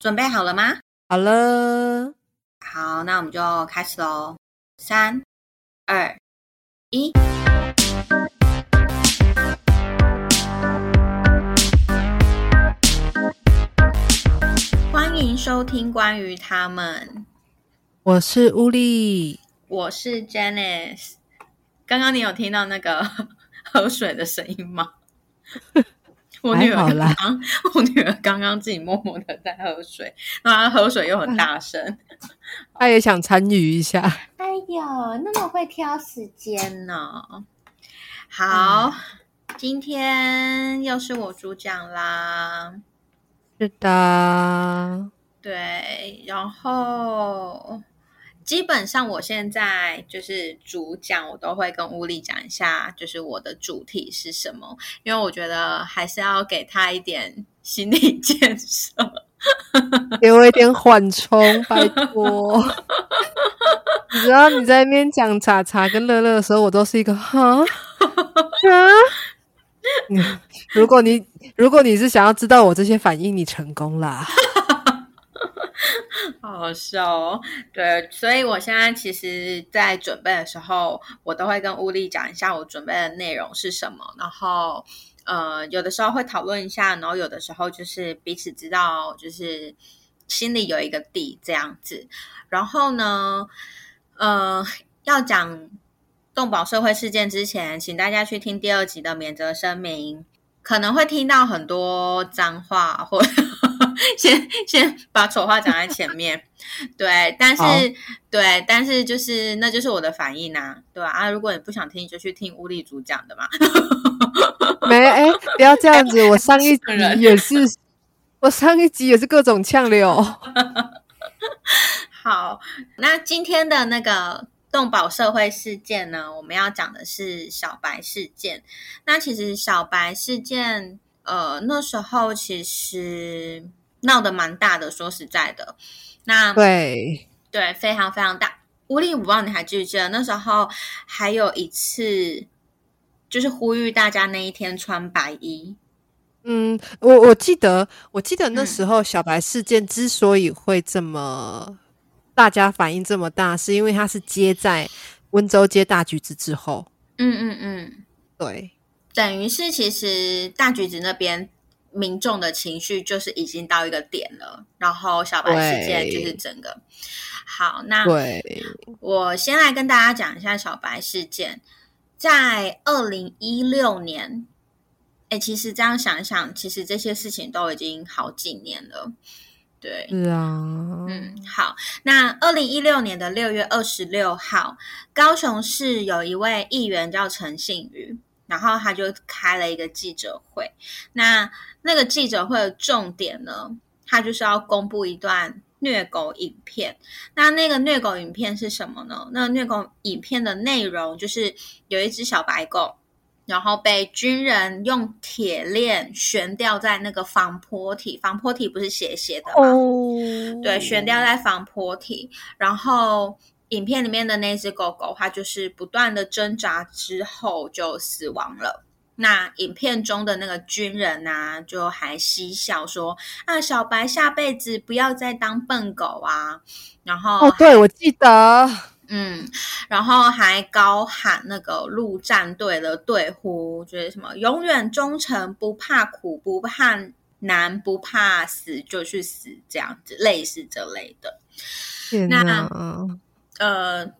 准备好了吗？好了，好，那我们就开始喽。三、二、一，欢迎收听关于他们。我是乌力，我是 Janice。刚刚你有听到那个 喝水的声音吗？我女儿刚刚，我女儿刚刚自己默默的在喝水，然后她喝水又很大声，她也想参与一下。哎呦，那么会挑时间呢！好，今天又是我主讲啦。是的，对，然后。基本上，我现在就是主讲，我都会跟乌力讲一下，就是我的主题是什么，因为我觉得还是要给他一点心理建设，给我一点缓冲，拜托。你知道你在那边讲茶茶跟乐乐的时候，我都是一个哈啊。如果你如果你是想要知道我这些反应，你成功啦。好笑哦，对，所以我现在其实，在准备的时候，我都会跟乌力讲一下我准备的内容是什么，然后，呃，有的时候会讨论一下，然后有的时候就是彼此知道，就是心里有一个底这样子。然后呢，呃，要讲动保社会事件之前，请大家去听第二集的免责声明，可能会听到很多脏话或。先先把丑话讲在前面，对，但是对，但是就是那就是我的反应呐，对吧？啊，如果你不想听，就去听乌力主讲的嘛。没哎，不要这样子，我上一集也是，我上一集也是各种呛流。好，那今天的那个动保社会事件呢，我们要讲的是小白事件。那其实小白事件，呃，那时候其实。闹得蛮大的，说实在的，那对对，非常非常大。吴力，我不知道你还记不记得那时候还有一次，就是呼吁大家那一天穿白衣。嗯，我我记得，我记得那时候小白事件之所以会这么大家反应这么大，是因为它是接在温州接大橘子之后。嗯嗯嗯，对，等于是其实大橘子那边。民众的情绪就是已经到一个点了，然后小白事件就是整个好。那我先来跟大家讲一下小白事件，在二零一六年。哎，其实这样想一想，其实这些事情都已经好几年了。对，是啊，嗯，好。那二零一六年的六月二十六号，高雄市有一位议员叫陈信宇。然后他就开了一个记者会，那那个记者会的重点呢，他就是要公布一段虐狗影片。那那个虐狗影片是什么呢？那虐狗影片的内容就是有一只小白狗，然后被军人用铁链悬吊在那个防坡体，防坡体不是斜斜的吗？对，悬吊在防坡体，然后。影片里面的那只狗狗，它就是不断的挣扎之后就死亡了。那影片中的那个军人啊，就还嬉笑说：“啊，小白下辈子不要再当笨狗啊！”然后哦，对我记得，嗯，然后还高喊那个陆战队的队呼，就是什么“永远忠诚，不怕苦，不怕难，不怕死就去死”这样子，类似这类的。那呃，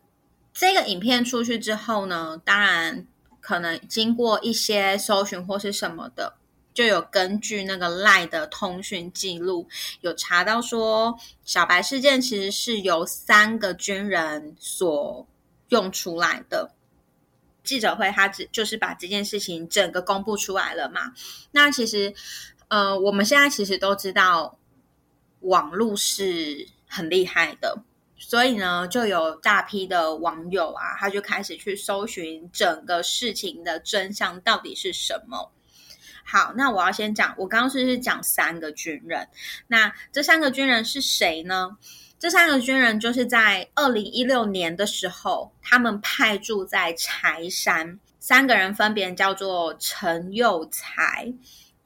这个影片出去之后呢，当然可能经过一些搜寻或是什么的，就有根据那个赖的通讯记录，有查到说小白事件其实是由三个军人所用出来的。记者会他只就是把这件事情整个公布出来了嘛。那其实呃，我们现在其实都知道网络是很厉害的。所以呢，就有大批的网友啊，他就开始去搜寻整个事情的真相到底是什么。好，那我要先讲，我刚刚是是讲三个军人，那这三个军人是谁呢？这三个军人就是在二零一六年的时候，他们派驻在柴山，三个人分别叫做陈佑才、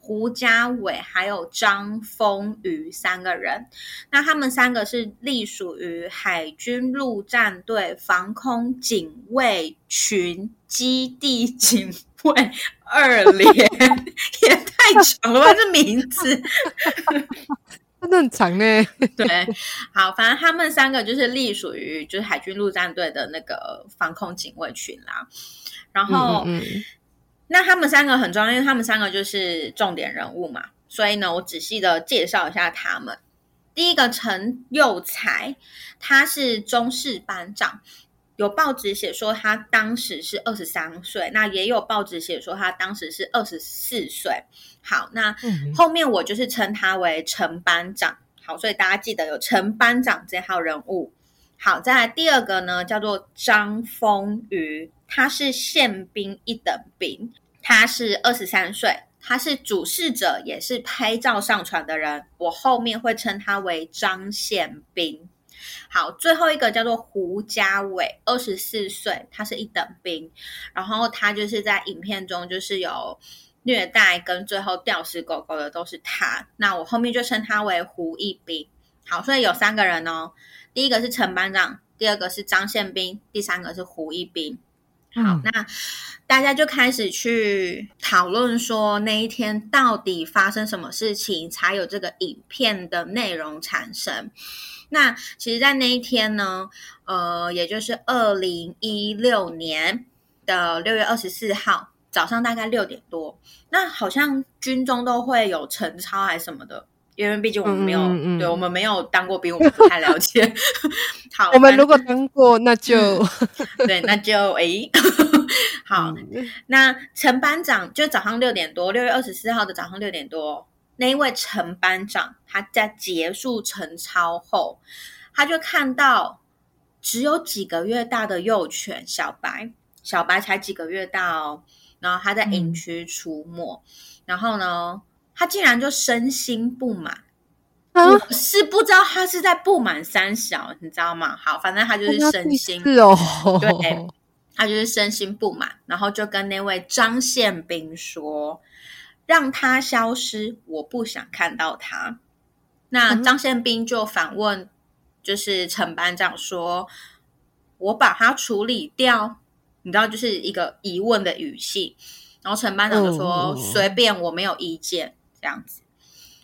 胡家伟还有张丰瑜三个人。那他们三个是隶属于海军陆战队防空警卫群基地警卫二连，也太长了吧，这名字。真的很长呢。对，好，反正他们三个就是隶属于就是海军陆战队的那个防空警卫群啦。然后，嗯嗯嗯那他们三个很重要，因为他们三个就是重点人物嘛。所以呢，我仔细的介绍一下他们。第一个陈佑才，他是中士班长，有报纸写说他当时是二十三岁，那也有报纸写说他当时是二十四岁。好，那嗯后面我就是称他为陈班长。好，所以大家记得有陈班长这号人物。好，再来第二个呢，叫做张丰瑜，他是宪兵一等兵，他是二十三岁，他是主事者，也是拍照上传的人。我后面会称他为张宪兵。好，最后一个叫做胡家伟，二十四岁，他是一等兵，然后他就是在影片中就是有虐待跟最后吊死狗狗的都是他。那我后面就称他为胡一兵。好，所以有三个人哦，第一个是陈班长，第二个是张宪兵，第三个是胡一兵。好，嗯那大家就开始去讨论说那一天到底发生什么事情，才有这个影片的内容产生。那其实，在那一天呢，呃，也就是二零一六年的六月二十四号早上大概六点多，那好像军中都会有晨操还是什么的。因为毕竟我们没有，嗯对我们没有当过兵，我们不太了解。好，我们如果当过，那就对，那就 诶，好，嗯那陈班长就早上六点多，六月二十四号的早上六点多，那一位陈班长他在结束晨操后，他就看到只有几个月大的幼犬小白，小白才几个月大哦，然后他在营嗯区出没，然后呢，他竟然就身心不满。啊，我是不知道他是在不满三小，你知道吗？好，反正他就是身心是哦，对他就是身心不满，然后就跟那位张宪兵说：“让他消失，我不想看到他。”那嗯张宪兵就反问，就是陈班长说：“我把他处理掉？”你知道，就是一个疑问的语气。然后陈班长就说：“嗯随便，我没有意见。”这样子。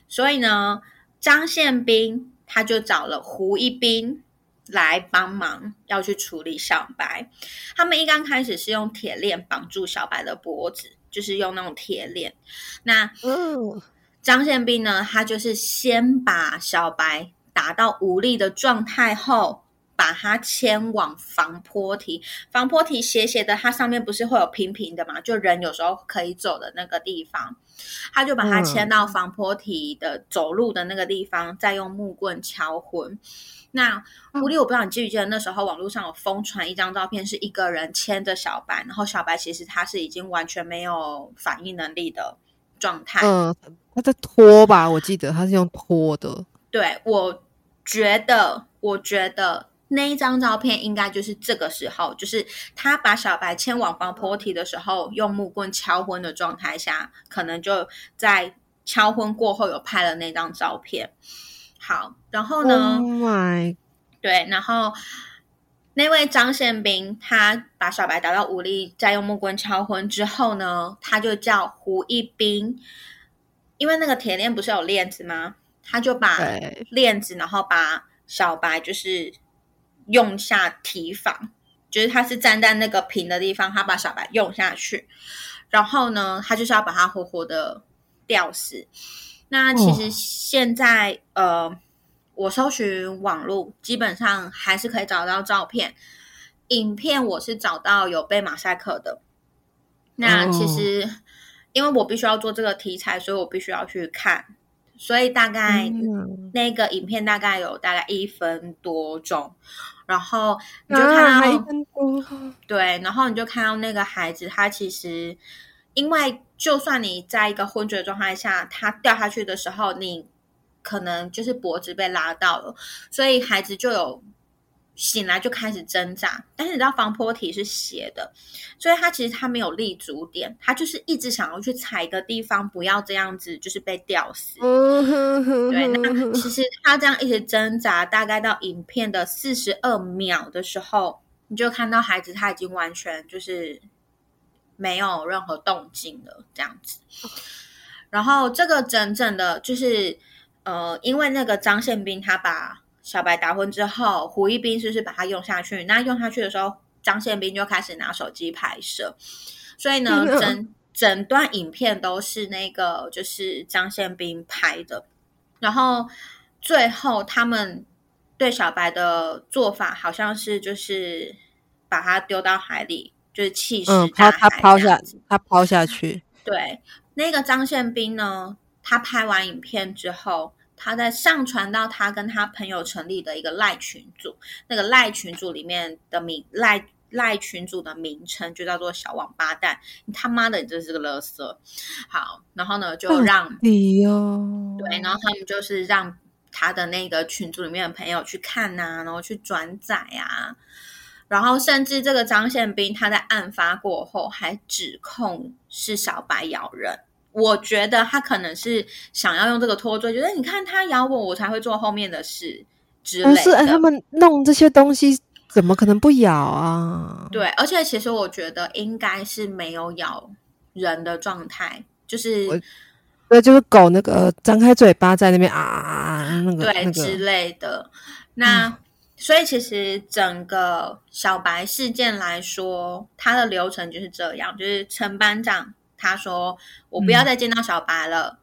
所以呢，张宪兵他就找了胡一斌来帮忙，要去处理小白。他们一刚开始是用铁链绑住小白的脖子，就是用那种铁链。那嗯张宪兵呢，他就是先把小白打到无力的状态后，把它牵往防坡堤。防坡堤斜斜的，它上面不是会有平平的嘛？就人有时候可以走的那个地方，他就把它嗯牵到防坡堤的走路的那个地方，再用木棍敲昏。那狐狸，我不知道你记不记得那时候网络上有疯传一张照片，是一个人牵着小白，然后小白其实他是已经完全没有反应能力的状态。嗯，他在拖吧，我记得他是用拖的，对，我觉得，我觉得那一张照片应该就是这个时候，就是他把小白牵往防坡堤的时候，用木棍敲昏的状态下，可能就在敲昏过后有拍了那张照片。好，然后呢 Oh my，对，然后那位张宪兵他把小白打到无力，再用木棍敲昏之后呢，他就叫胡一兵，因为那个铁链不是有链子吗？他就把对链子，然后把小白就是用下提防，就是他是站在那个平的地方，他把小白用下去，然后呢，他就是要把他活活的吊死。那其实哦现在、呃，我搜寻网络，基本上还是可以找到照片。影片我是找到有被马赛克的。那哦其实、因为我必须要做这个题材，所以我必须要去看。所以大概嗯那个影片大概有大概一分多钟，然后你就啊，看到、对，然后你就看到那个孩子，他其实因为就算你在一个昏厥状态下，他掉下去的时候，你可能就是脖子被拉到了，所以孩子就有醒来就开始挣扎，但是你知道防坡体是斜的，所以他其实他没有立足点，他就是一直想要去踩一个地方，不要这样子就是被吊死。对，那其实他这样一直挣扎，大概到影片的四十二秒的时候，你就看到孩子他已经完全就是没有任何动静了，这样子。然后这个整整的，就是呃，因为那个张宪兵他把。小白打昏之后，胡一斌是不是把他用下去？那用下去的时候，张宪兵就开始拿手机拍摄。所以呢，整整段影片都是那个就是张宪兵拍的。然后最后他们对小白的做法，好像是就是把他丢到海里，就是气势大海他抛下，他抛下去。对，那个张宪兵呢，他拍完影片之后。他在上传到他跟他朋友成立的一个赖群组，那个赖群组里面的名赖赖群组的名称就叫做小王八蛋，你他妈的你这是个垃圾。好，然后呢就让你哟，对，然后他们就是让他的那个群组里面的朋友去看呐，然后去转载啊，然后甚至这个张宪兵他在案发过后还指控是小白咬人。我觉得他可能是想要用这个脱罪，觉得你看他咬我，我才会做后面的事之类的。不是，他们弄这些东西怎么可能不咬啊？对，而且其实我觉得应该是没有咬人的状态，就是对，就是狗那个张开嘴巴在那边啊，那个对之类的。那所以其实整个小白事件来说，它的流程就是这样，就是陈班长。他说：“我不要再见到小白了。”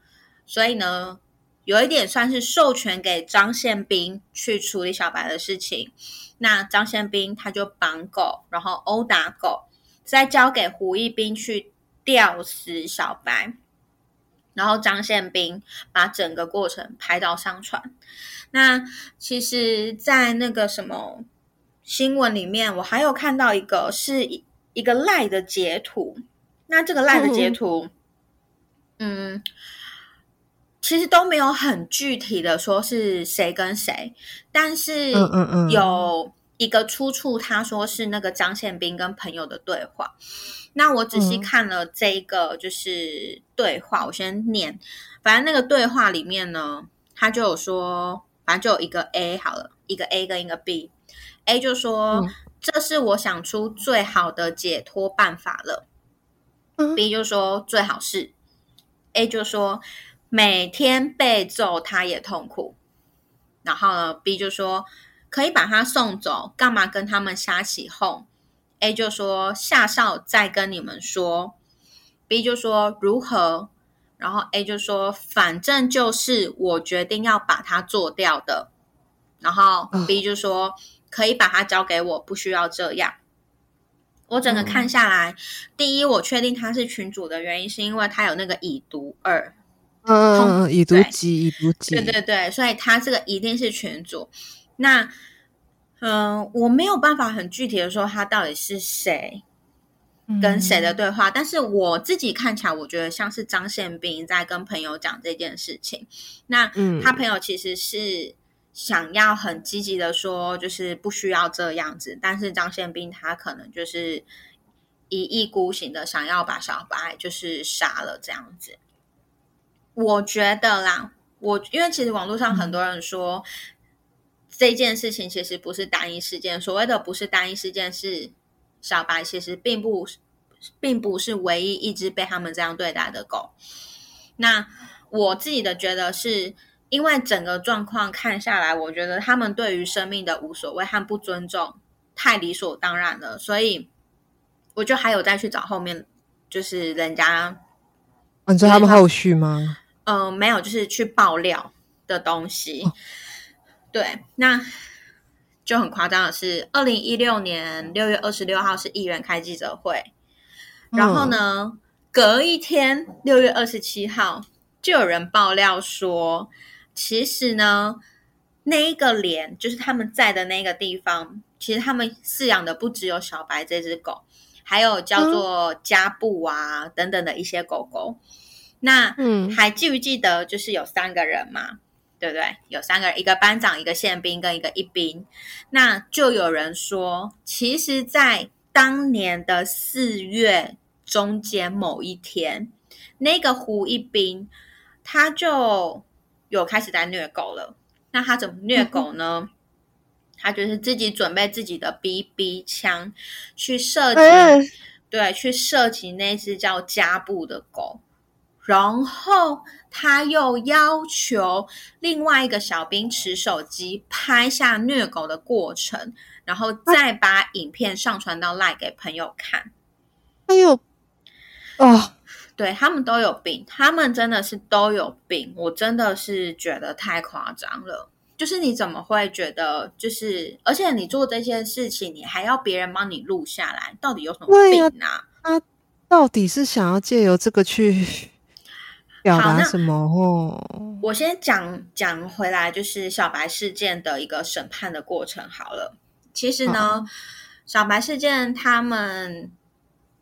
所以呢，有一点算是授权给张宪兵去处理小白的事情。那张宪兵他就绑狗，然后殴打狗，再交给胡一兵去吊死小白。然后张宪兵把整个过程拍到上传。那其实，在那个什么新闻里面，我还有看到一个是一个赖的截图。那这个赖的截图，嗯，其实都没有很具体的说是谁跟谁，但是有一个出处，他说是那个张宪兵跟朋友的对话。那我仔细看了这个就是对话，我先念。反正那个对话里面呢，他就有说，反正就有一个 A 好了，一个 A 跟一个 B。A 就说：“这是我想出最好的解脱办法了。” B 就说最好是，A 就说每天被揍他也痛苦，然后呢 B 就说可以把他送走，干嘛跟他们瞎起哄？A 就说夏少再跟你们说，B 就说如何？然后 A 就说反正就是我决定要把它做掉的，然后 B 就说可以把它交给我，不需要这样。我整个看下来，第一，我确定他是群主的原因，是因为他有那个已读二，嗯，已读机，已读机，对对对，所以他这个一定是群主。那，嗯，我没有办法很具体的说他到底是谁，跟谁的对话，但是我自己看起来，我觉得像是张宪兵在跟朋友讲这件事情。那，他朋友其实是。想要很积极的说，就是不需要这样子，但是张宪兵他可能就是一意孤行的想要把小白就是杀了这样子。我觉得啦，我因为其实网络上很多人说这件事情其实不是单一事件，所谓的不是单一事件是小白其实并不并不是唯一一只被他们这样对待的狗。那我自己的觉得是。因为整个状况看下来，我觉得他们对于生命的无所谓和不尊重太理所当然了，所以我就还有再去找后面，就是人家，你知道他们后续吗？嗯，没有，就是去爆料的东西。对，那就很夸张的是，二零一六年六月二十六号是议员开记者会，然后呢，隔一天六月二十七号就有人爆料说。其实呢，那一个连就是他们在的那个地方。其实他们饲养的不只有小白这只狗，还有叫做加布啊等等的一些狗狗。那嗯，还记不记得就是有三个人嘛？对不对？有三个人，一个班长，一个宪兵跟一个一兵。那就有人说，其实，在当年的四月中间某一天，那个胡一兵他就有开始在虐狗了。那他怎么虐狗呢？他就是自己准备自己的 BB 枪去射击，对，去射击那只叫加布的狗。然后他又要求另外一个小兵持手机拍下虐狗的过程，然后再把影片上传到赖给朋友看。哎呦，哦，对他们都有病，他们真的是都有病，我真的是觉得太夸张了。就是你怎么会觉得，就是而且你做这件事情，你还要别人帮你录下来，到底有什么病啊？他到底是想要借由这个去？表达什么？哦，我先讲讲回来，就是小白事件的一个审判的过程好了。其实呢，小白事件他们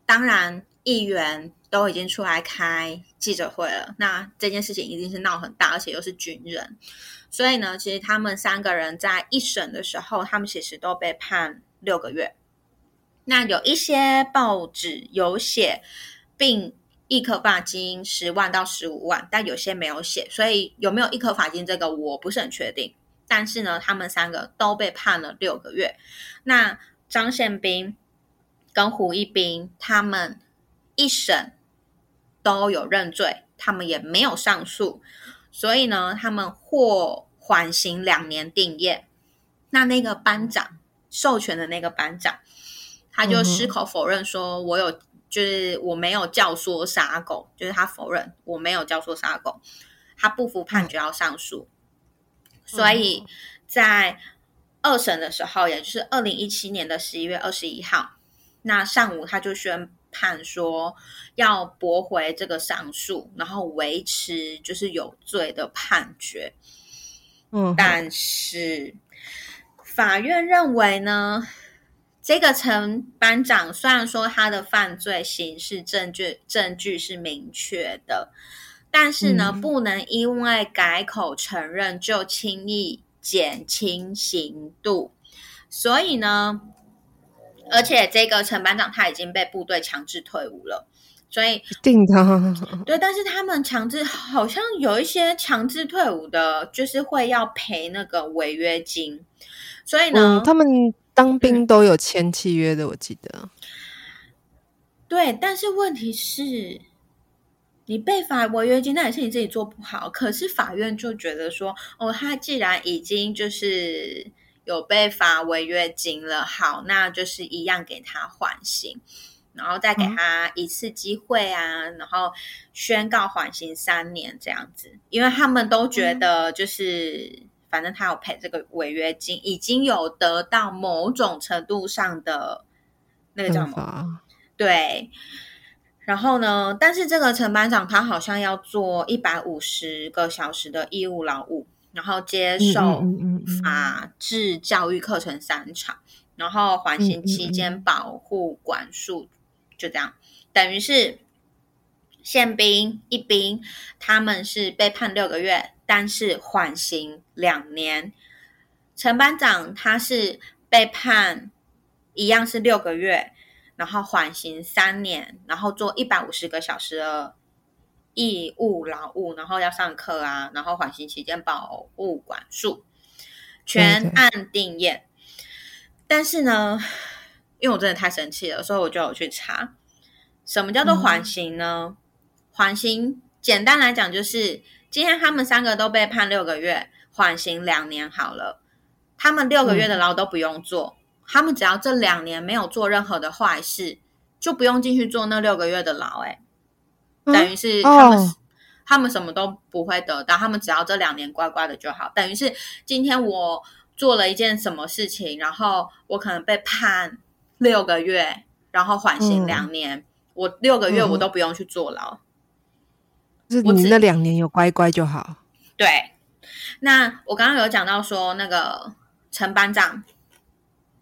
当然议员都已经出来开记者会了，那这件事情一定是闹很大，而且又是军人，所以呢，其实他们三个人在一审的时候，他们其实都被判六个月。那有一些报纸有写，并。一颗罚金十万到十五万，但有些没有写，所以有没有一颗罚金这个我不是很确定。但是呢，他们三个都被判了六个月。那张宪兵跟胡一斌他们一审都有认罪，他们也没有上诉，所以呢，他们获缓刑两年定验。那那个班长授权的那个班长，他就矢口否认说：“我有。”就是我没有教唆杀狗，就是他否认我没有教唆杀狗，他不服判决要上诉，所以在二审的时候，也就是二零一七年的十一月二十一号，那上午他就宣判说要驳回这个上诉，然后维持就是有罪的判决。嗯，但是法院认为呢？这个陈班长虽然说他的犯罪刑事证据证据是明确的，但是呢，不能因为改口承认就轻易减轻刑度。所以呢，而且这个陈班长他已经被部队强制退伍了，所以定的对，但是他们强制好像有一些强制退伍的，就是会要赔那个违约金，所以呢，他们。当兵都有签契约的，我记得。对，但是问题是，你被罚违约金，那也是你自己做不好。可是法院就觉得说，哦，他既然已经就是有被罚违约金了，好，那就是一样给他缓刑，然后再给他一次机会啊，然后宣告缓刑三年这样子，因为他们都觉得就是。反正他有赔这个违约金，已经有得到某种程度上的那个叫什么？对。然后呢？但是这个陈班长他好像要做一百五十个小时的义务劳务，然后接受法治教育课程三场，然后缓刑期间保护管束，就这样，等于是宪兵一兵，他们是被判六个月。但是缓刑两年，陈班长他是被判一样是六个月，然后缓刑三年，然后做一百五十个小时的义务劳务，然后要上课啊，然后缓刑期间保护管束，全案定验。但是呢，因为我真的太生气了，所以我就有去查，什么叫做缓刑呢？缓刑简单来讲就是。今天他们三个都被判六个月，缓刑两年好了。他们六个月的牢都不用做，他们只要这两年没有做任何的坏事，就不用进去做那六个月的牢。哎，等于是他们他们什么都不会得到，他们只要这两年乖乖的就好。等于是今天我做了一件什么事情，然后我可能被判六个月，然后缓刑两年，我六个月我都不用去坐牢。是你那两年有乖乖就好。对，那我刚刚有讲到说，那个陈班长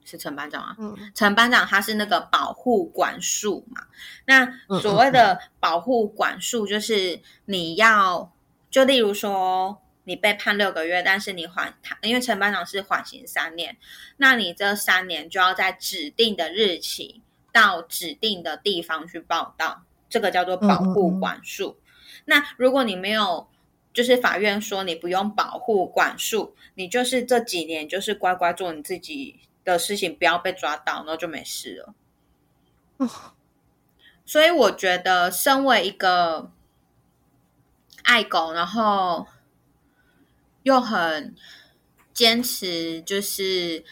是陈班长啊，陈班长他是那个保护管束嘛。那所谓的保护管束，就是你要就例如说，你被判六个月，但是你缓他，因为陈班长是缓刑三年，那你这三年就要在指定的日期到指定的地方去报道，这个叫做保护管束。那如果你没有，就是法院说你不用保护管束，你就是这几年就是乖乖做你自己的事情，不要被抓到，然后就没事了。所以我觉得，身为一个爱狗，然后又很坚持，就是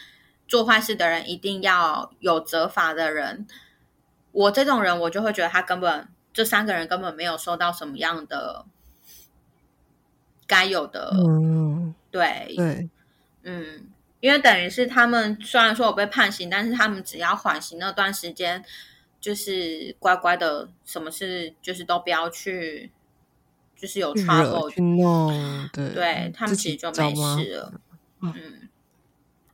做坏事的人一定要有责罚的人，我这种人，我就会觉得他根本这三个人根本没有收到什么样的该有的，嗯，对对，嗯，因为等于是他们虽然说我被判刑，但是他们只要缓刑那段时间。就是乖乖的，什么事就是都不要去，就是有 trouble 去弄，对，对他们其实就没事了。嗯，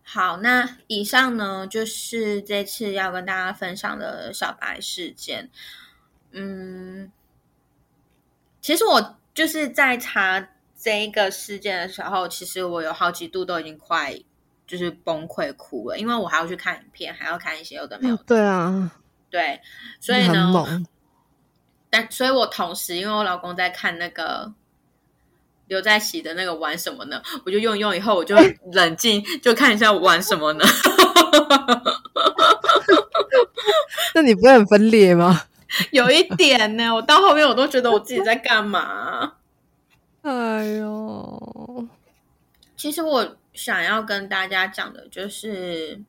好，那以上呢就是这次要跟大家分享的小白事件。嗯，其实我就是在查这一个事件的时候，其实我有好几度都已经快就是崩溃哭了，因为我还要去看影片，还要看一些有的没有。对啊。对，所以呢，但所以我同时，因为我老公在看那个刘在熙的那个玩什么呢？我就用用以后，我就冷静，就看一下玩什么呢？那你不会很分裂吗？有一点呢，我到后面我都觉得我自己在干嘛？哎呦，其实我想要跟大家讲的就是。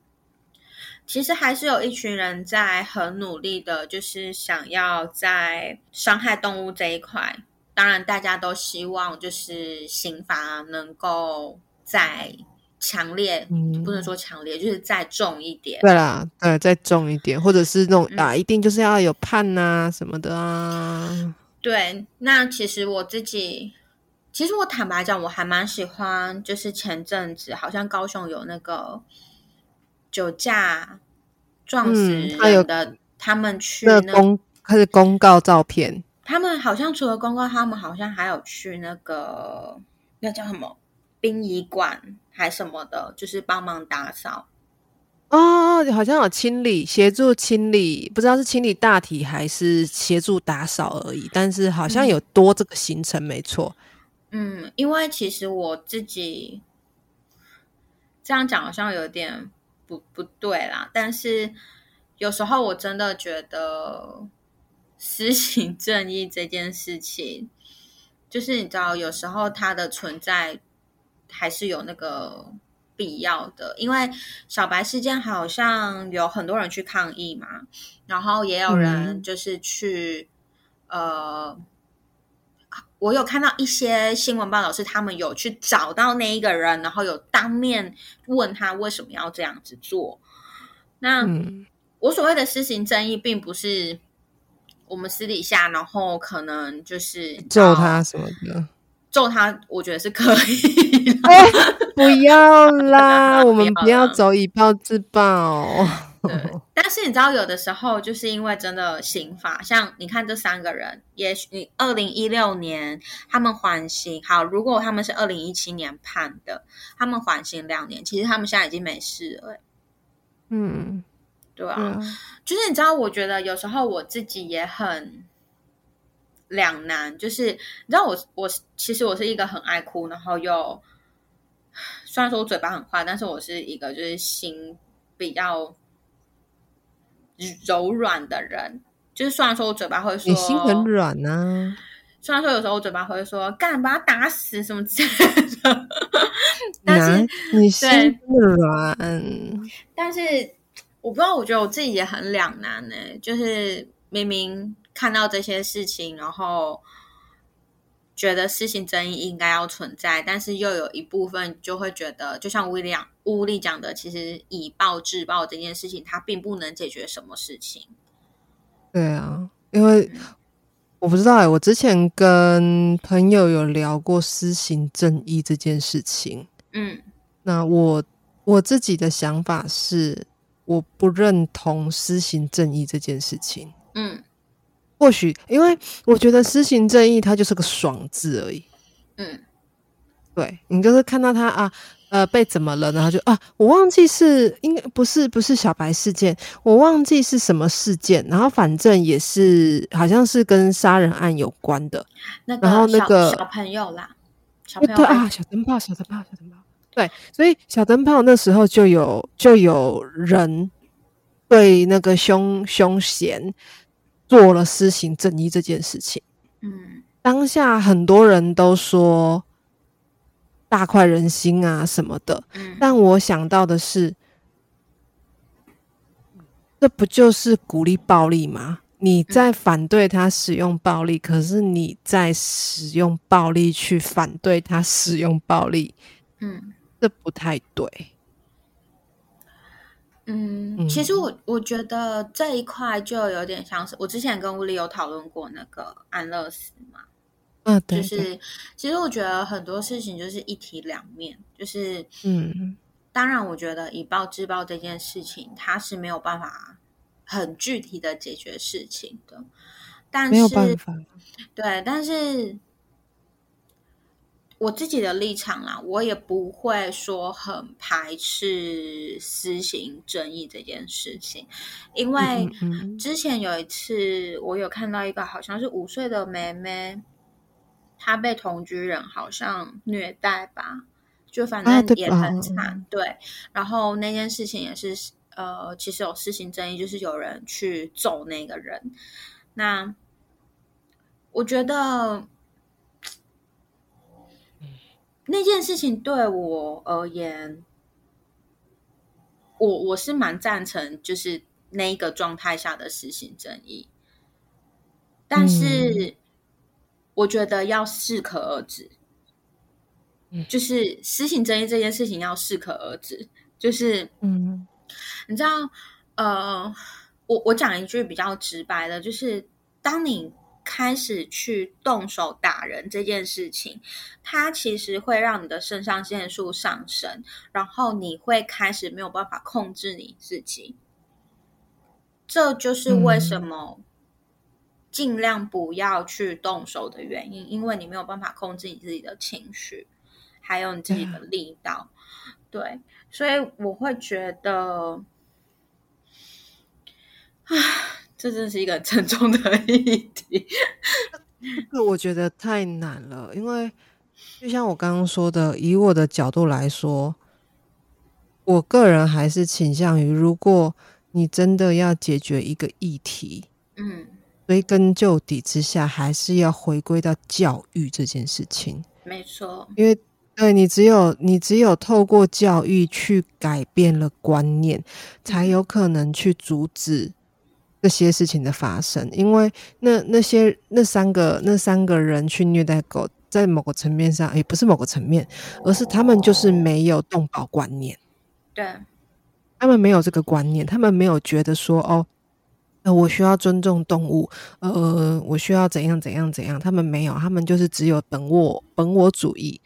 其实还是有一群人在很努力的，就是想要在伤害动物这一块。当然，大家都希望就是刑罚能够再强烈，不能说强烈，就是再重一点。对啦，对，再重一点，或者是那种啊，一定就是要有判呐什么的啊。对，那其实我自己，其实我坦白讲，我还蛮喜欢，就是前阵子好像高雄有那个。酒驾撞死人的，他们去那公开始公告照片。他们好像除了公告，他们好像还有去那个那叫什么殡仪馆还什么的，就是帮忙打扫。哦，好像有清理，协助清理，不知道是清理大体还是协助打扫而已。但是好像有多这个行程，没错。嗯，因为其实我自己这样讲，好像有点。不不对啦，但是有时候我真的觉得施行正义这件事情，就是你知道，有时候它的存在还是有那个必要的。因为小白事件好像有很多人去抗议嘛，然后也有人就是去呃。我有看到一些新闻报道，是他们有去找到那一个人，然后有当面问他为什么要这样子做。那我所谓的私刑争议，并不是我们私底下，然后可能就是揍他什么的，揍他，我觉得是可以。不要啦，我们不要走以暴制暴。对但是你知道，有的时候就是因为真的刑法，像你看这三个人，也许你二零一六年他们缓刑，好，如果他们是二零一七年判的，他们缓刑两年，其实他们现在已经没事了。嗯，对啊，就是你知道，我觉得有时候我自己也很两难，就是你知道，我我其实我是一个很爱哭，然后又虽然说我嘴巴很坏，但是我是一个就是心比较。柔软的人，就是虽然说我嘴巴会说，你心很软呢。虽然说有时候我嘴巴会说干把他打死什么之类的，但是你心软。但是我不知道，我觉得我自己也很两难呢。就是明明看到这些事情，然后。觉得私刑争议应该要存在，但是又有一部分就会觉得，就像威廉乌利讲的，其实以暴制暴这件事情，它并不能解决什么事情。对啊，因为我不知道哎，我之前跟朋友有聊过私刑正义这件事情。嗯，那我我自己的想法是，我不认同私刑正义这件事情。嗯。或许，因为我觉得施行正义，它就是个爽字而已。嗯，对你就是看到他啊，呃，被怎么了，然后就啊，我忘记是应该不是不是小白事件，我忘记是什么事件，然后反正也是好像是跟杀人案有关的。那个然后那小个小朋友啦，小朋友啊，小灯泡，小灯泡，小灯泡。对，所以小灯泡那时候就有就有人对那个凶凶嫌做了施行正义这件事情。嗯当下很多人都说大快人心啊什么的，嗯但我想到的是，这不就是鼓励暴力吗？你在反对他使用暴力，可是你在使用暴力去反对他使用暴力，嗯这不太对。嗯，嗯。其实我我觉得这一块就有点像是我之前跟乌力有讨论过那个安乐死嘛，嗯，对，就是其实我觉得很多事情就是一体两面，就是嗯。当然我觉得以暴制暴这件事情，它是没有办法很具体的解决事情的，但没有是办法。对，但是我自己的立场啦，我也不会说很排斥私刑正义这件事情，因为之前有一次我有看到一个好像是五岁的妹妹，她被同居人好像虐待吧，就反正也很惨，对。然后那件事情也是呃，其实有私刑正义，就是有人去揍那个人。那我觉得那件事情对我而言，我我是蛮赞成，就是那一个状态下的实行正义，但是我觉得要适可而止。嗯。就是实行正义这件事情要适可而止，就是嗯。你知道，呃，我我讲一句比较直白的，就是当你开始去动手打人这件事情，它其实会让你的肾上腺素上升，然后你会开始没有办法控制你自己。这就是为什么尽量不要去动手的原因，因为你没有办法控制你自己的情绪，还有你自己的力道。对，所以我会觉得，啊，这真是一个沉重的议题。这个我觉得太难了，因为就像我刚刚说的，以我的角度来说，我个人还是倾向于，如果你真的要解决一个议题，嗯，追根究底之下，还是要回归到教育这件事情，没错，因为对你只有你只有透过教育去改变了观念，才有可能去阻止这些事情的发生。因为那那些那三个那三个人去虐待狗，在某个层面上，也不是某个层面，而是他们就是没有动保观念，对，他们没有这个观念，他们没有觉得说哦。呃，我需要尊重动物，呃，我需要怎样怎样怎样，他们没有，他们就是只有本我本我主义，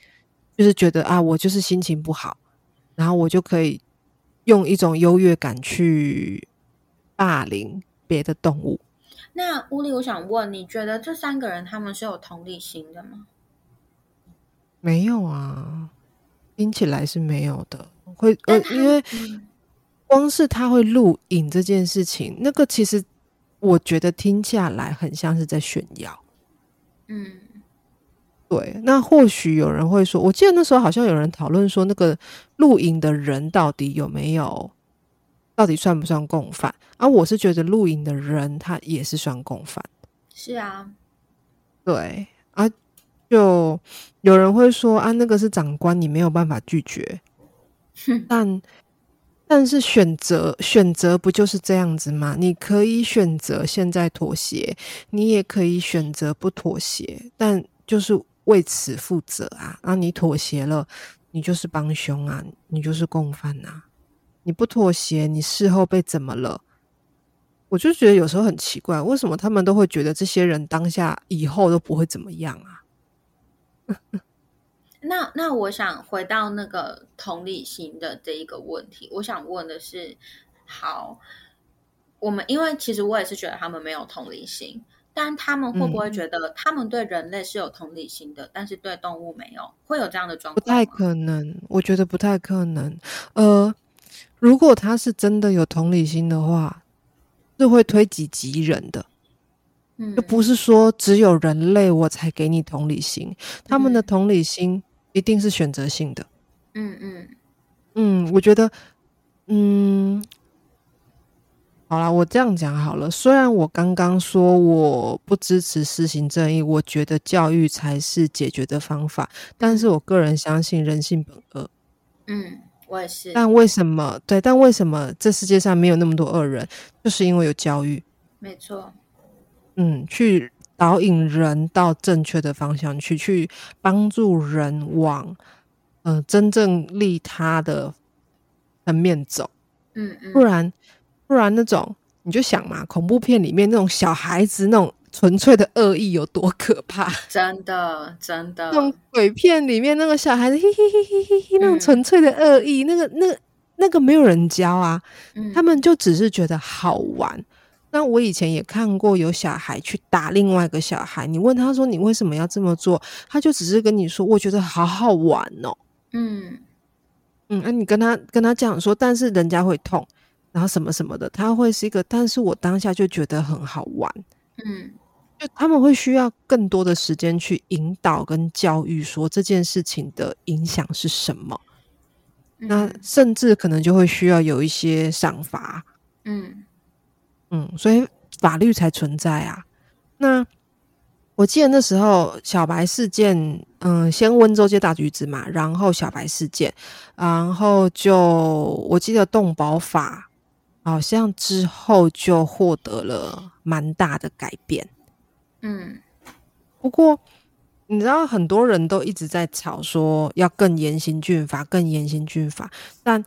就是觉得啊，我就是心情不好，然后我就可以用一种优越感去霸凌别的动物。那乌里，我想问，你觉得这三个人他们是有同理心的吗？没有啊，听起来是没有的。会呃因为嗯光是他会录影这件事情，那个其实我觉得听下来很像是在炫耀。嗯对，那或许有人会说，我记得那时候好像有人讨论说，那个录影的人到底有没有，到底算不算共犯？而、我是觉得露营的人他也是算共犯。是啊，对啊，就有人会说啊，那个是长官，你没有办法拒绝。但但是选择选择不就是这样子吗？你可以选择现在妥协，你也可以选择不妥协，但就是为此负责啊。然后你妥协了，你就是帮凶啊，你就是共犯啊。你不妥协，你事后被怎么了？我就觉得有时候很奇怪，为什么他们都会觉得这些人当下以后都不会怎么样啊？那那我想回到那个同理心的这一个问题，我想问的是，好，我们因为其实我也是觉得他们没有同理心，但他们会不会觉得他们对人类是有同理心的，但是对动物没有？会有这样的状况？不太可能，我觉得不太可能。呃，如果他是真的有同理心的话，是会推己及人的。嗯，就不是说只有人类我才给你同理心，他们的同理心一定是选择性的。嗯嗯嗯，我觉得，嗯。好啦，我这样讲好了。虽然我刚刚说我不支持施行正义，我觉得教育才是解决的方法，但是我个人相信人性本恶。嗯，我也是。但为什么？对，但为什么这世界上没有那么多恶人？就是因为有教育。没错。嗯，去导引人到正确的方向去，去帮助人往嗯真正利他的层面走。嗯嗯，不然。不然那种你就想嘛，恐怖片里面那种小孩子那种纯粹的恶意有多可怕？真的，真的。那种鬼片里面那个小孩子，嘿嘿嘿嘿嘿嘿，那种纯粹的恶意，那个、那、那个没有人教啊，他们就只是觉得好玩。那我以前也看过有小孩去打另外一个小孩，你问他说你为什么要这么做，他就只是跟你说，我觉得好好玩哦。嗯嗯，那你跟他跟他讲说，但是人家会痛。然后什么什么的，他会是一个，但是我当下就觉得很好玩，嗯，就他们会需要更多的时间去引导跟教育，说这件事情的影响是什么，那甚至可能就会需要有一些赏罚，嗯嗯，所以法律才存在啊。那我记得那时候小白事件，嗯，先温州街大橘子嘛，然后小白事件，然后就我记得动保法。好像之后就获得了蛮大的改变，嗯，不过你知道很多人都一直在吵说要更严刑峻法，更严刑峻法，但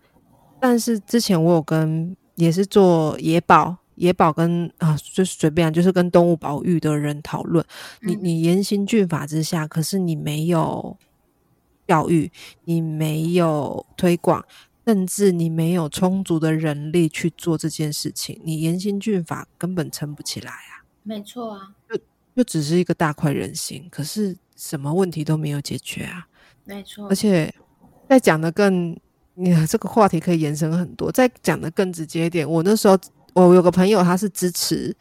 但是之前我有跟也是做野保野保跟啊就是随便就是跟动物保育的人讨论，你你严刑峻法之下，可是你没有教育，你没有推广。甚至你没有充足的人力去做这件事情，你严刑峻法根本撑不起来啊！没错啊，就就只是一个大快人心，可是什么问题都没有解决啊！没错，而且再讲的更，你这个话题可以延伸很多。再讲的更直接一点，我那时候我有个朋友，他是支持。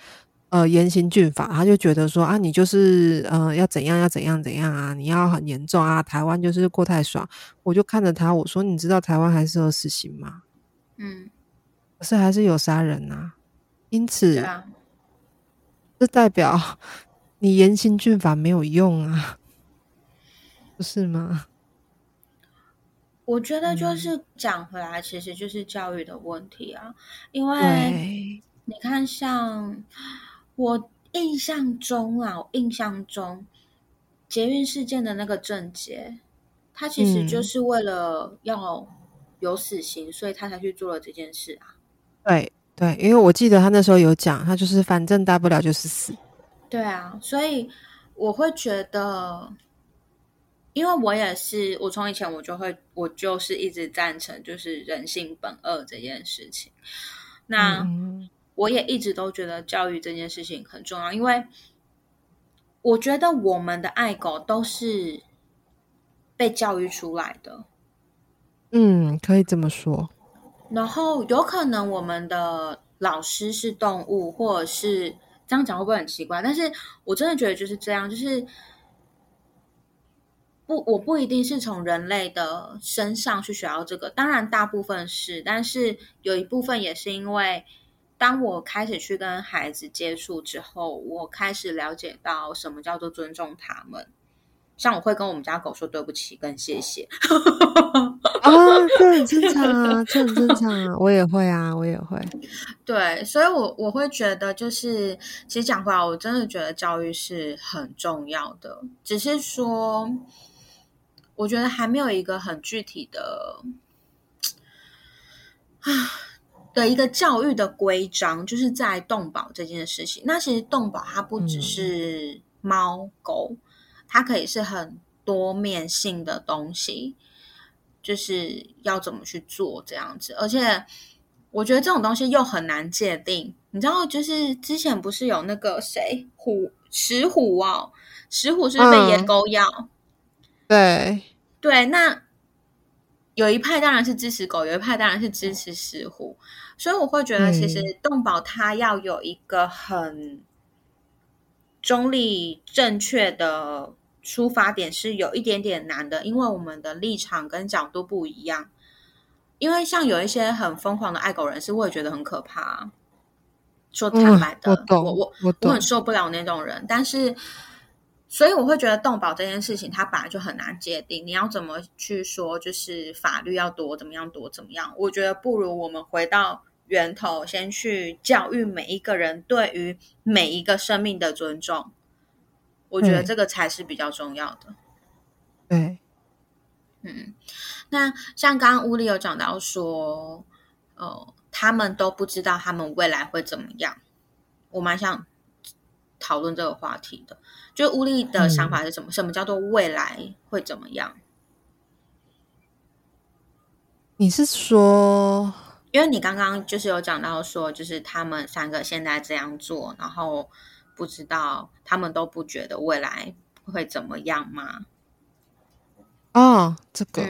呃，严刑峻法，他就觉得说啊，你就是呃，要怎样要怎样怎样啊，你要很严重啊，台湾就是过太爽。我就看着他，我说，你知道台湾还是有死刑吗？嗯，可是还是有杀人啊。因此，啊，这代表你严刑峻法没有用啊，不是吗？我觉得就是讲回来，其实就是教育的问题啊，因为你看像。我印象中啊，我印象中捷运事件的那个症结，他其实就是为了要有死刑，所以他才去做了这件事啊。对对，因为我记得他那时候有讲，他就是反正大不了就是死。对啊，所以我会觉得，因为我也是，我从以前我就会，我就是一直赞成就是人性本恶这件事情。那。我也一直都觉得教育这件事情很重要，因为我觉得我们的爱狗都是被教育出来的。嗯，可以这么说。然后有可能我们的老师是动物，或者是这样讲会不会很奇怪？但是我真的觉得就是这样，就是不，我不一定是从人类的身上去学到这个。当然，大部分是，但是有一部分也是因为。当我开始去跟孩子接触之后，我开始了解到什么叫做尊重他们。像我会跟我们家狗说对不起跟谢谢啊，这很正常啊，这很正常啊，我也会啊，我也会。对，所以，我我会觉得，就是其实讲回来，我真的觉得教育是很重要的，只是说，我觉得还没有一个很具体的啊。的一个教育的规章，就是在动保这件事情。那其实动保它不只是猫狗，它可以是很多面性的东西，就是要怎么去做这样子。而且我觉得这种东西又很难界定。你知道，就是之前不是有那个谁虎石虎哦，石虎是被野狗咬？对对，那有一派当然是支持狗，有一派当然是支持石虎，所以我会觉得，其实动保它要有一个很中立正确的出发点是有一点点难的，因为我们的立场跟角度不一样。因为像有一些很疯狂的爱狗人士，我也觉得很可怕。说坦白的，我我我我很受不了那种人，但是。所以我会觉得动保这件事情，它本来就很难界定。你要怎么去说，就是法律要多怎么样多怎么样？我觉得不如我们回到源头，先去教育每一个人对于每一个生命的尊重。我觉得这个才是比较重要的。对，嗯，那像刚刚屋里有讲到说，呃，他们都不知道他们未来会怎么样。我蛮想讨论这个话题的。就乌力的想法是什么？什么叫做未来会怎么样？你是说，因为你刚刚就是有讲到说，就是他们三个现在这样做，然后不知道他们都不觉得未来会怎么样吗？哦，这个，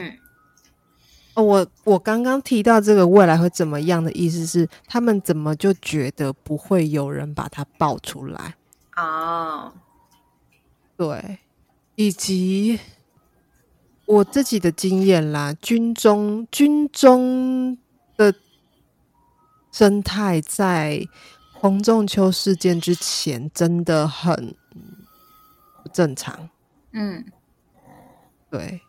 哦，我我刚刚提到这个未来会怎么样的意思是，他们怎么就觉得不会有人把它爆出来？哦。对，以及我自己的经验啦，军中军中的生态在洪仲秋事件之前真的很不正常。嗯，对，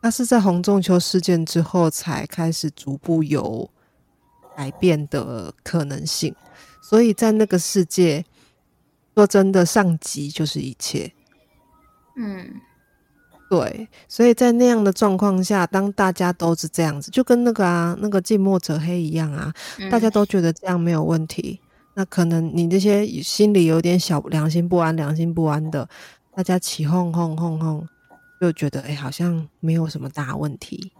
那是在洪仲秋事件之后才开始逐步有改变的可能性。所以在那个世界，说真的，上级就是一切。嗯，对，所以在那样的状况下，当大家都是这样子，就跟那个啊，那个近墨者黑一样啊，大家都觉得这样没有问题，那可能你这些心里有点小良心不安、良心不安的，大家起哄哄哄哄，就觉得哎，好像没有什么大问题，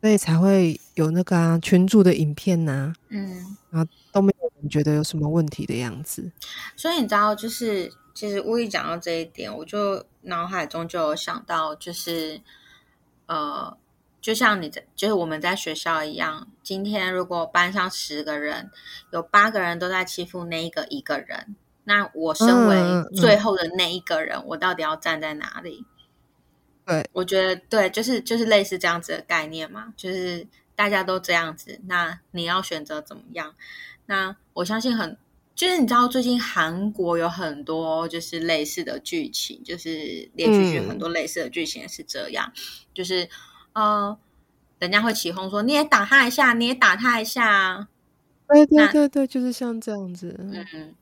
所以才会有那个啊群主的影片呐，嗯，然后都没有人觉得有什么问题的样子，所以你知道就是。其实乌一讲到这一点，我就脑海中就有想到，就是呃，就像你在，就是我们在学校一样，今天如果班上十个人，有八个人都在欺负那一个一个人，那我身为最后的那一个人，我到底要站在哪里？对，我觉得对，就是就是类似这样子的概念嘛，就是大家都这样子，那你要选择怎么样？那我相信很。就是你知道，最近韩国有很多就是类似的剧情，就是连续剧很多类似的剧情是这样，就是呃，人家会起哄说你也打他一下，你也打他一下，对对对对，就是像这样子。嗯，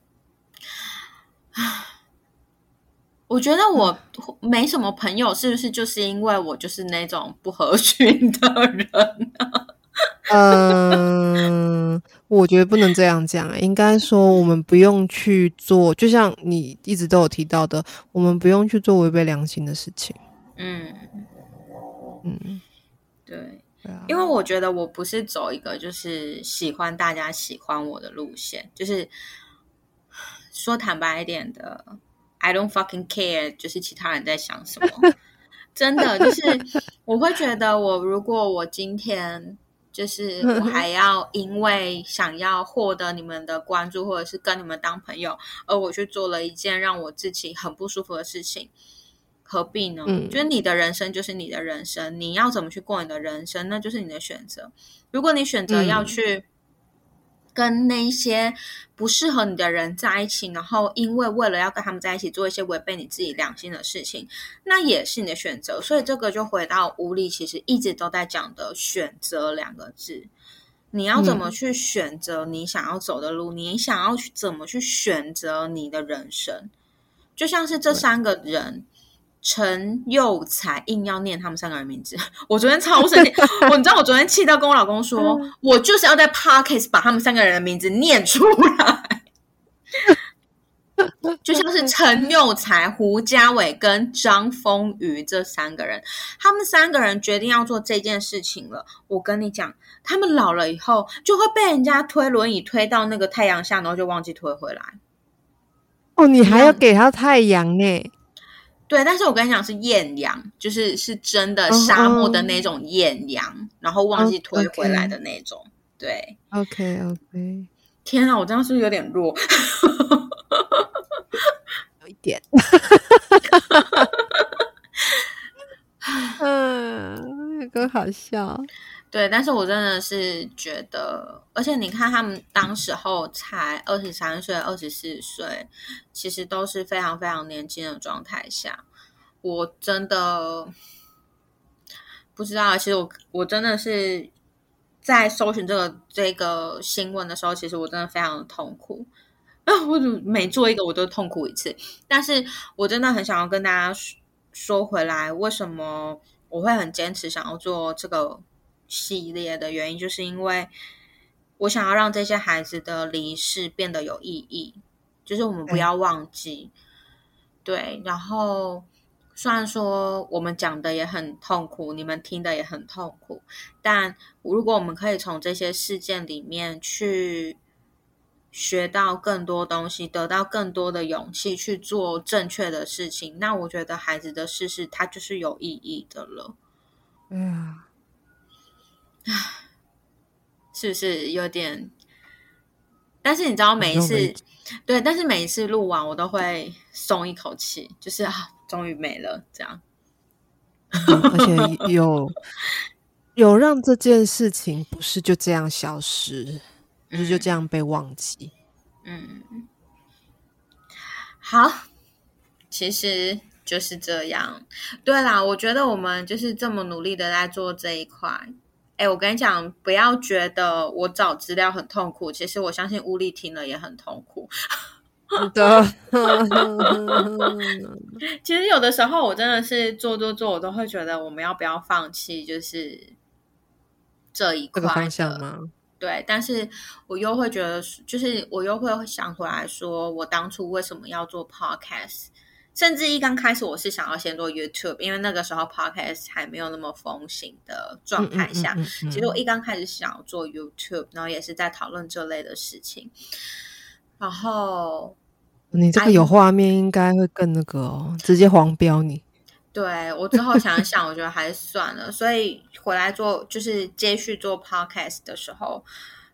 我觉得我没什么朋友，是不是就是因为我就是那种不合群的人呢？嗯，我觉得不能这样讲，应该说我们不用去做，就像你一直都有提到的，我们不用去做违背良心的事情。嗯嗯，对，因为我觉得我不是走一个就是喜欢大家喜欢我的路线，就是说坦白一点的，I don't fucking care，就是其他人在想什么，真的就是我会觉得，我如果我今天。就是我 还要因为想要获得你们的关注，或者是跟你们当朋友，而我去做了一件让我自己很不舒服的事情，何必呢？就是你的人生就是你的人生，你要怎么去过你的人生，那就是你的选择。如果你选择要去。跟那些不适合你的人在一起，然后因为为了要跟他们在一起做一些违背你自己良心的事情，那也是你的选择。所以这个就回到无理，其实一直都在讲的选择两个字。你要怎么去选择你想要走的路？你想要去怎么去选择你的人生？就像是这三个人。陈佑才硬要念他们三个人名字，我昨天超生气。我你知道我昨天气到跟我老公说，我就是要在 Parkes 把他们三个人的名字念出来。就像是陈佑才、胡家伟跟张丰瑜这三个人，他们三个人决定要做这件事情了。我跟你讲，他们老了以后就会被人家推轮椅推到那个太阳下，然后就忘记推回来。哦，你还要给他太阳呢？对，但是我跟你讲是艳阳，就是是真的沙漠的那种艳阳，然后忘记推回来的那种。对，OK OK。天啊，我这样是不是有点弱？有一点。嗯，更好笑。对，但是我真的是觉得，而且你看他们当时候才二十三岁、二十四岁，其实都是非常非常年轻的状态下，我真的不知道。其实我我真的是在搜寻这个这个新闻的时候，其实我真的非常的痛苦啊！我每做一个我都痛苦一次，但是我真的很想要跟大家说回来，为什么我会很坚持想要做这个。系列的原因，就是因为我想要让这些孩子的离世变得有意义，就是我们不要忘记。对，然后虽然说我们讲的也很痛苦，你们听的也很痛苦，但如果我们可以从这些事件里面去学到更多东西，得到更多的勇气去做正确的事情，那我觉得孩子的事事它就是有意义的了。嗯。啊，是不是有点？但是你知道，每一次对，但是每一次录完，我都会松一口气，就是啊，终于没了这样。而且有有让这件事情不是就这样消失，不是就这样被忘记。嗯，好，其实就是这样。对啦，我觉得我们就是这么努力的在做这一块。哎，我跟你讲，不要觉得我找资料很痛苦，其实我相信乌力听了也很痛苦。的，其实有的时候我真的是做做做，我都会觉得我们要不要放弃，就是这一块方向吗？对，但是我又会觉得，就是我又会想回来说，我当初为什么要做 podcast。甚至一刚开始，我是想要先做 YouTube，因为那个时候 Podcast 还没有那么风行的状态下，其实我一刚开始想要做 YouTube，然后也是在讨论这类的事情。然后你这个有画面，应该会更那个哦，直接黄标你。对我之后想一想，我觉得还是算了。所以回来做，就是接续做 Podcast 的时候。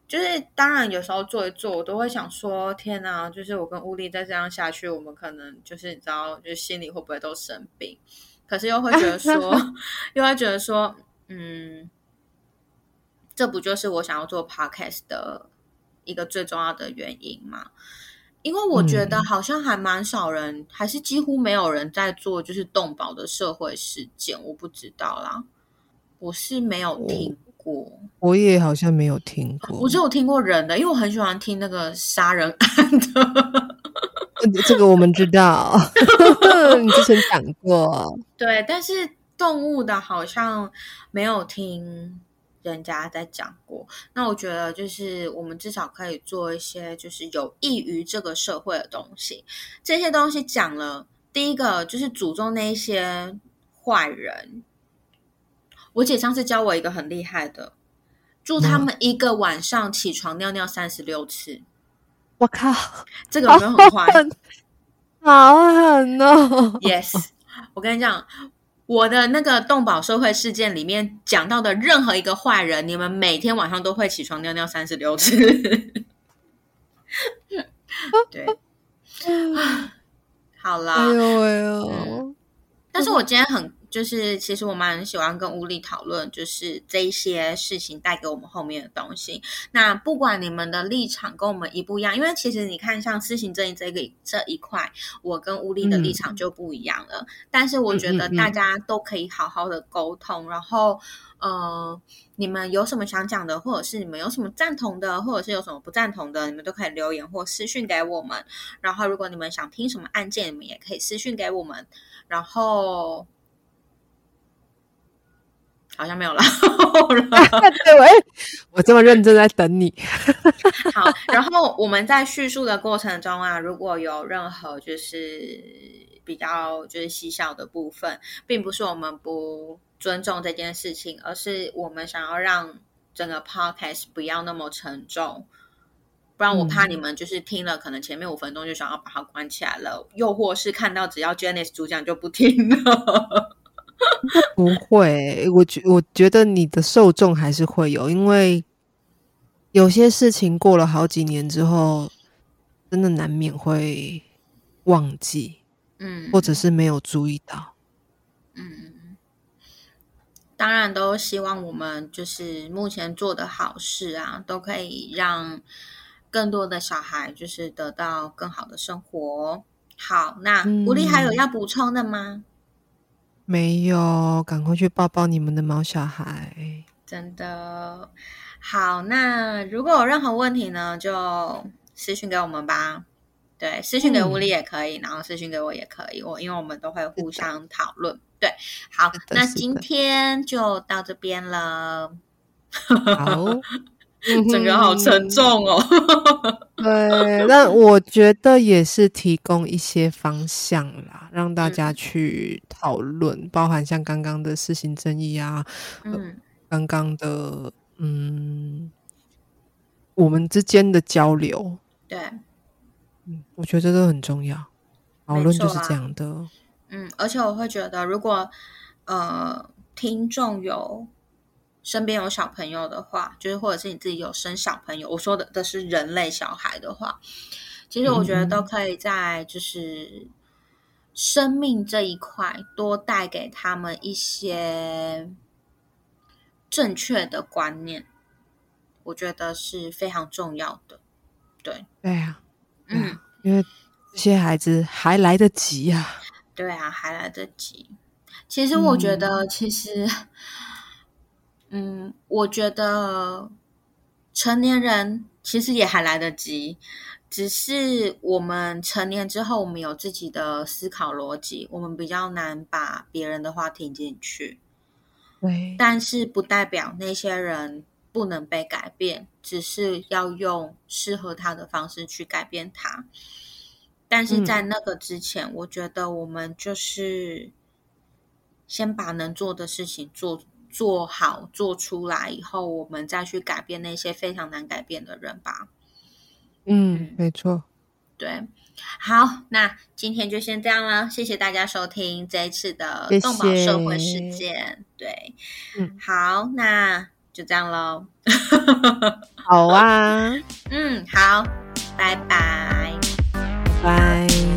就是当然，有时候做一做，我都会想说：天哪！就是我跟乌力再这样下去，我们可能就是你知道，就是心里会不会都生病？可是又会觉得说，又会觉得说，嗯，这不就是我想要做 podcast 的一个最重要的原因吗？因为我觉得好像还蛮少人，还是几乎没有人在做，就是动保的社会事件。我不知道啦，我是没有听。我也好像没有听过，我只有听过人的，因为我很喜欢听那个杀人案的。这个我们知道，你之前讲过。对，但是动物的好像没有听人家在讲过。那我觉得，就是我们至少可以做一些，就是有益于这个社会的东西。这些东西讲了，第一个就是诅咒那些坏人。我姐上次教我一个很厉害的，祝他们一个晚上起床尿尿三十六次。我靠，这个有没有很坏？好狠哦！Yes，我跟你讲，我的那个动保社会事件里面讲到的任何一个坏人，你们每天晚上都会起床尿尿三十六次。对 好啦，哎呦哎呦！但是我今天很。就是，其实我蛮喜欢跟乌力讨论，就是这些事情带给我们后面的东西。那不管你们的立场跟我们一不一样，因为其实你看，像私刑正义这个这一块，我跟乌力的立场就不一样了。但是我觉得大家都可以好好的沟通，然后呃，你们有什么想讲的，或者是你们有什么赞同的，或者是有什么不赞同的，你们都可以留言或私讯给我们。然后，如果你们想听什么案件，你们也可以私讯给我们。然后。好像没有了。对，哎，我这么认真在等你。好，然后我们在叙述的过程中啊，如果有任何就是比较就是细小的部分，并不是我们不尊重这件事情，而是我们想要让整个 podcast 不要那么沉重。不然我怕你们就是听了，可能前面五分钟就想要把它关起来了，又或是看到只要 Janice 主讲就不听了。不会，我觉我觉得你的受众还是会有，因为有些事情过了好几年之后，真的难免会忘记，嗯，或者是没有注意到。嗯，当然都希望我们就是目前做的好事啊，都可以让。更多的小孩就是得到更好的生活。好，那吴丽还有要补充的吗？没有，赶快去抱抱你们的毛小孩。真的好，那如果有任何问题呢，就私信给我们吧。对，私信给乌力也可以，然后私信给我也可以。我因为我们都会互相讨论。对，好，那今天就到这边了。好。整个好沉重哦。对，但我觉得也是提供一些方向啦，让大家去讨论，包含像刚刚的事情争议啊，嗯，刚刚的嗯，我们之间的交流，对，嗯，我觉得这都很重要。讨论就是这样的。嗯，而且我会觉得，如果呃，听众有。身边有小朋友的话，就是或者是你自己有生小朋友，我说的的是人类小孩的话，其实我觉得都可以在就是生命这一块多带给他们一些正确的观念，我觉得是非常重要的。对，对啊，嗯，因为这些孩子还来得及呀。对啊，还来得及。其实我觉得，其实。嗯，我觉得成年人其实也还来得及，只是我们成年之后，我们有自己的思考逻辑，我们比较难把别人的话听进去。对，但是不代表那些人不能被改变，只是要用适合他的方式去改变他。但是在那个之前，我觉得我们就是先把能做的事情做。做好做出来以后，我们再去改变那些非常难改变的人吧。嗯，没错。对，好，那今天就先这样了。谢谢大家收听这一次的动保社会事件。对，嗯，好，那就这样喽。好啊，嗯，好，拜拜，拜。